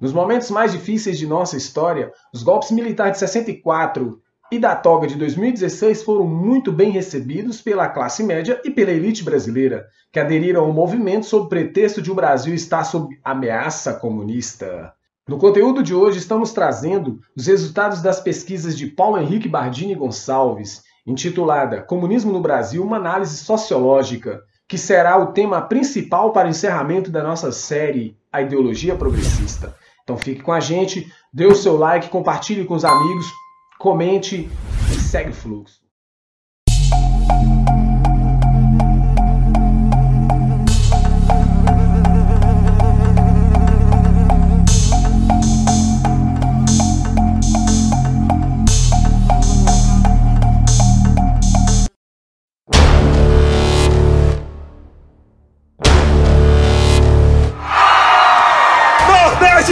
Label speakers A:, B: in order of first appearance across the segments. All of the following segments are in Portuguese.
A: Nos momentos mais difíceis de nossa história, os golpes militares de 64 e da toga de 2016 foram muito bem recebidos pela classe média e pela elite brasileira, que aderiram ao movimento sob pretexto de o Brasil estar sob ameaça comunista. No conteúdo de hoje, estamos trazendo os resultados das pesquisas de Paulo Henrique Bardini Gonçalves, intitulada Comunismo no Brasil, uma análise sociológica, que será o tema principal para o encerramento da nossa série A Ideologia Progressista. Então fique com a gente, dê o seu like, compartilhe com os amigos, comente e segue o fluxo.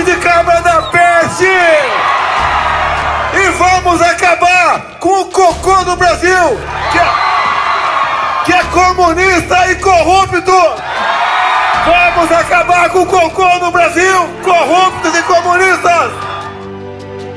B: De cabra da peste! E vamos acabar com o cocô do Brasil, que é, que é comunista e corrupto! Vamos acabar com o cocô no Brasil, corruptos e comunistas!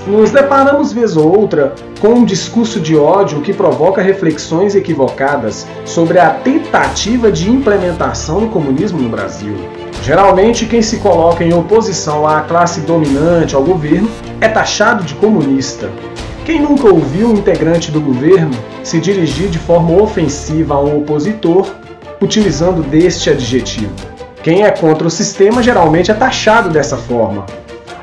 A: Nos deparamos vez ou outra com um discurso de ódio que provoca reflexões equivocadas sobre a tentativa de implementação do comunismo no Brasil. Geralmente, quem se coloca em oposição à classe dominante, ao governo, é taxado de comunista. Quem nunca ouviu um integrante do governo se dirigir de forma ofensiva a um opositor utilizando deste adjetivo? Quem é contra o sistema geralmente é taxado dessa forma.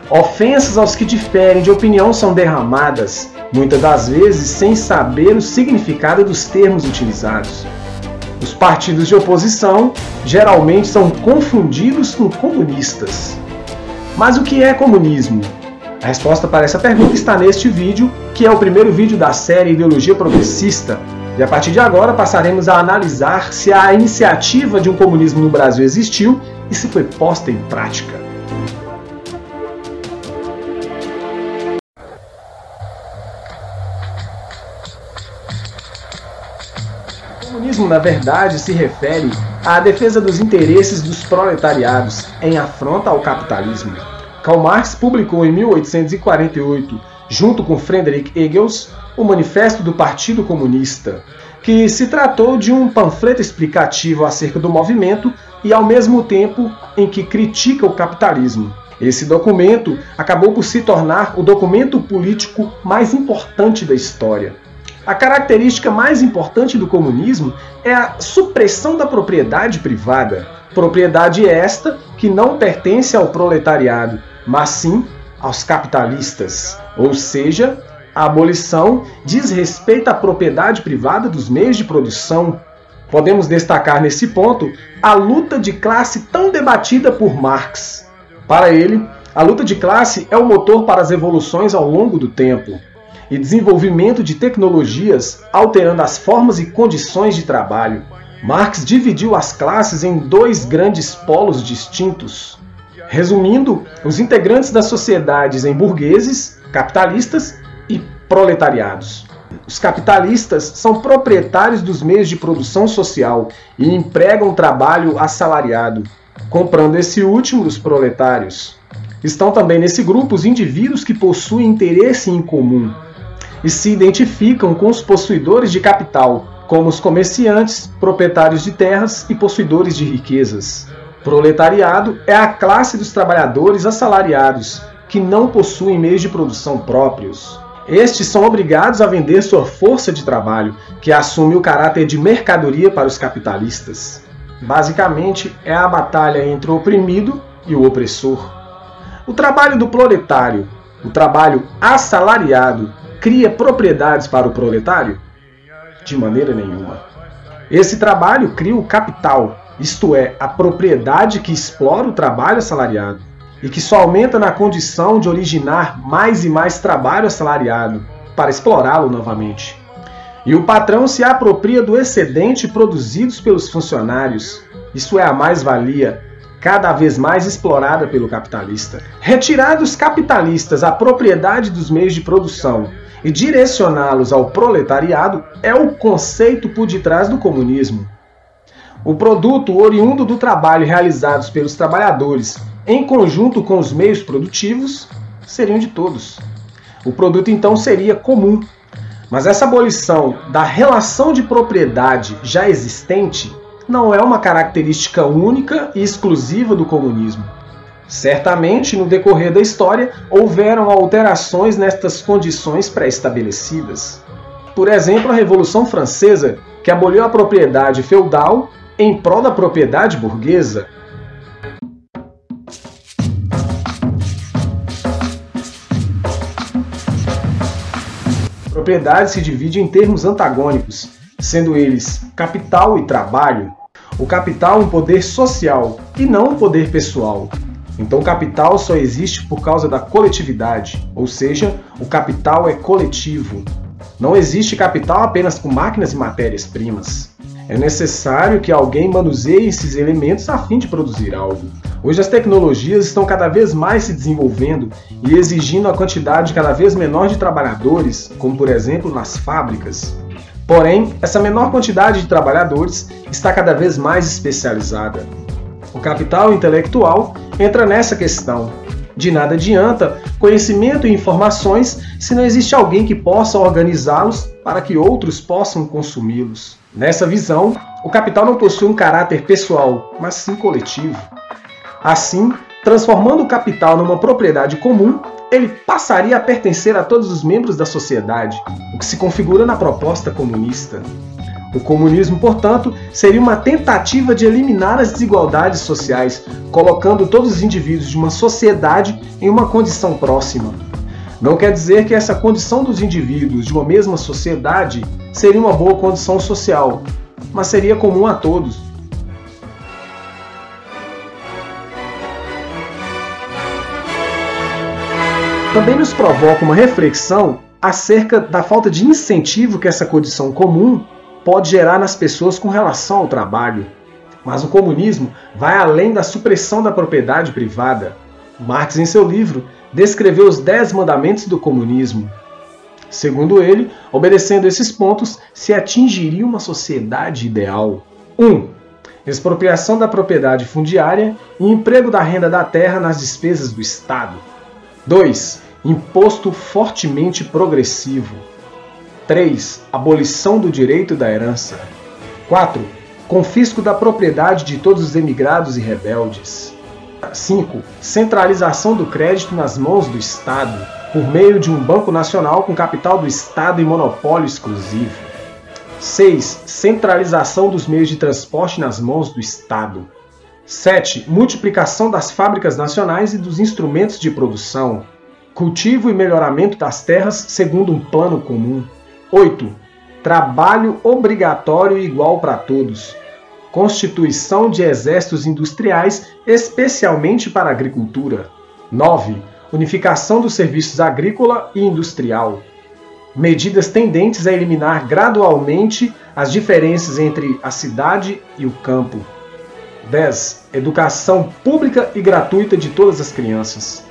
A: Ofensas aos que diferem de opinião são derramadas, muitas das vezes sem saber o significado dos termos utilizados. Os partidos de oposição geralmente são confundidos com comunistas. Mas o que é comunismo? A resposta para essa pergunta está neste vídeo, que é o primeiro vídeo da série Ideologia Progressista. E a partir de agora passaremos a analisar se a iniciativa de um comunismo no Brasil existiu e se foi posta em prática. Comunismo, na verdade, se refere à defesa dos interesses dos proletariados em afronta ao capitalismo. Karl Marx publicou em 1848, junto com Friedrich Engels, o Manifesto do Partido Comunista, que se tratou de um panfleto explicativo acerca do movimento e, ao mesmo tempo, em que critica o capitalismo. Esse documento acabou por se tornar o documento político mais importante da história. A característica mais importante do comunismo é a supressão da propriedade privada. Propriedade esta que não pertence ao proletariado, mas sim aos capitalistas. Ou seja, a abolição diz respeito à propriedade privada dos meios de produção. Podemos destacar nesse ponto a luta de classe tão debatida por Marx. Para ele, a luta de classe é o motor para as evoluções ao longo do tempo e desenvolvimento de tecnologias alterando as formas e condições de trabalho. Marx dividiu as classes em dois grandes polos distintos. Resumindo, os integrantes das sociedades em burgueses, capitalistas e proletariados. Os capitalistas são proprietários dos meios de produção social e empregam trabalho assalariado, comprando esse último dos proletários. Estão também nesse grupo os indivíduos que possuem interesse em comum, e se identificam com os possuidores de capital, como os comerciantes, proprietários de terras e possuidores de riquezas. Proletariado é a classe dos trabalhadores assalariados, que não possuem meios de produção próprios. Estes são obrigados a vender sua força de trabalho, que assume o caráter de mercadoria para os capitalistas. Basicamente, é a batalha entre o oprimido e o opressor. O trabalho do proletário, o trabalho assalariado, cria propriedades para o proletário? De maneira nenhuma. Esse trabalho cria o capital, isto é, a propriedade que explora o trabalho assalariado e que só aumenta na condição de originar mais e mais trabalho assalariado para explorá-lo novamente. E o patrão se apropria do excedente produzidos pelos funcionários, isso é a mais-valia, cada vez mais explorada pelo capitalista. Retirar dos capitalistas a propriedade dos meios de produção e direcioná-los ao proletariado é o conceito por detrás do comunismo. O produto oriundo do trabalho realizados pelos trabalhadores em conjunto com os meios produtivos, seriam de todos. O produto então seria comum. Mas essa abolição da relação de propriedade já existente não é uma característica única e exclusiva do comunismo. Certamente, no decorrer da história, houveram alterações nestas condições pré-estabelecidas. Por exemplo, a Revolução Francesa, que aboliu a propriedade feudal em prol da propriedade burguesa. A propriedade se divide em termos antagônicos, sendo eles capital e trabalho. O capital um poder social e não um poder pessoal. Então, o capital só existe por causa da coletividade, ou seja, o capital é coletivo. Não existe capital apenas com máquinas e matérias-primas. É necessário que alguém manuseie esses elementos a fim de produzir algo. Hoje as tecnologias estão cada vez mais se desenvolvendo e exigindo a quantidade cada vez menor de trabalhadores, como por exemplo nas fábricas. Porém, essa menor quantidade de trabalhadores está cada vez mais especializada. O capital intelectual entra nessa questão. De nada adianta conhecimento e informações se não existe alguém que possa organizá-los para que outros possam consumi-los. Nessa visão, o capital não possui um caráter pessoal, mas sim coletivo. Assim, transformando o capital numa propriedade comum, ele passaria a pertencer a todos os membros da sociedade, o que se configura na proposta comunista. O comunismo, portanto, seria uma tentativa de eliminar as desigualdades sociais, colocando todos os indivíduos de uma sociedade em uma condição próxima. Não quer dizer que essa condição dos indivíduos de uma mesma sociedade seria uma boa condição social, mas seria comum a todos. Também nos provoca uma reflexão acerca da falta de incentivo que essa condição comum pode gerar nas pessoas com relação ao trabalho. Mas o comunismo vai além da supressão da propriedade privada. Marx, em seu livro, descreveu os Dez Mandamentos do Comunismo. Segundo ele, obedecendo esses pontos, se atingiria uma sociedade ideal. 1. Um, expropriação da propriedade fundiária e emprego da renda da terra nas despesas do Estado. 2. Imposto fortemente progressivo. 3. Abolição do direito da herança. 4. Confisco da propriedade de todos os emigrados e rebeldes. 5. Centralização do crédito nas mãos do Estado, por meio de um Banco Nacional com capital do Estado e monopólio exclusivo. 6. Centralização dos meios de transporte nas mãos do Estado. 7. Multiplicação das fábricas nacionais e dos instrumentos de produção. Cultivo e melhoramento das terras segundo um plano comum. 8. Trabalho obrigatório igual para todos. Constituição de exércitos industriais, especialmente para a agricultura. 9. Unificação dos serviços agrícola e industrial. Medidas tendentes a eliminar gradualmente as diferenças entre a cidade e o campo. 10. Educação pública e gratuita de todas as crianças.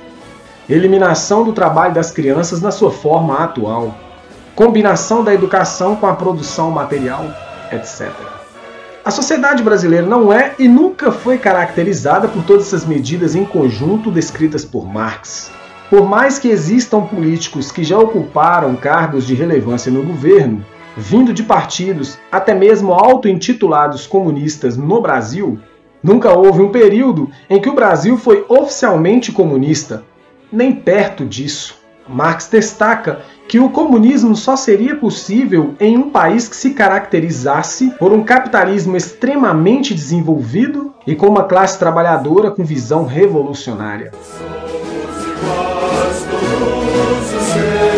A: Eliminação do trabalho das crianças na sua forma atual combinação da educação com a produção material, etc. A sociedade brasileira não é e nunca foi caracterizada por todas essas medidas em conjunto descritas por Marx. Por mais que existam políticos que já ocuparam cargos de relevância no governo, vindo de partidos até mesmo auto-intitulados comunistas no Brasil, nunca houve um período em que o Brasil foi oficialmente comunista, nem perto disso. Marx destaca que o comunismo só seria possível em um país que se caracterizasse por um capitalismo extremamente desenvolvido e com uma classe trabalhadora com visão revolucionária. Somos iguais, todos os seres,